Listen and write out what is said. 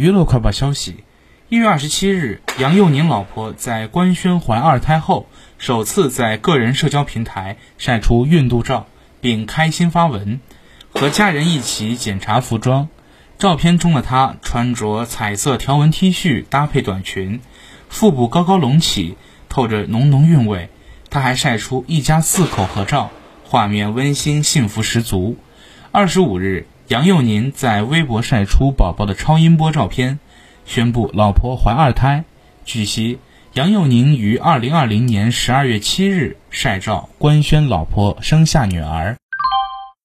娱乐快报消息：一月二十七日，杨佑宁老婆在官宣怀二胎后，首次在个人社交平台晒出孕肚照，并开心发文，和家人一起检查服装。照片中的她穿着彩色条纹 T 恤搭配短裙，腹部高高隆起，透着浓浓韵味。她还晒出一家四口合照，画面温馨幸福十足。二十五日。杨佑宁在微博晒出宝宝的超音波照片，宣布老婆怀二胎。据悉，杨佑宁于二零二零年十二月七日晒照官宣老婆生下女儿。